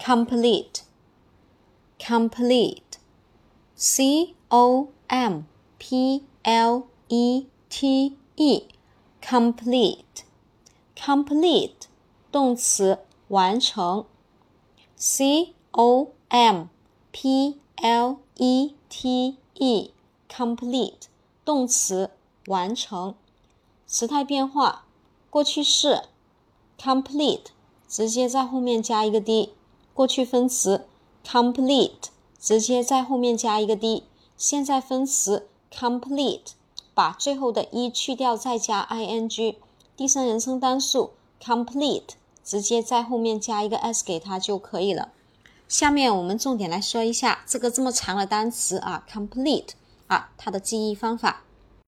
complete, complete, c o m p l e t e, complete, complete 动词完成，c o m p l e t e, complete 动词完成。时态变化，过去式 complete 直接在后面加一个 d， 过去分词 complete 直接在后面加一个 d，现在分词 complete 把最后的一去掉再加 ing，第三人称单数 complete 直接在后面加一个 s 给它就可以了。下面我们重点来说一下这个这么长的单词啊，complete 啊，它的记忆方法。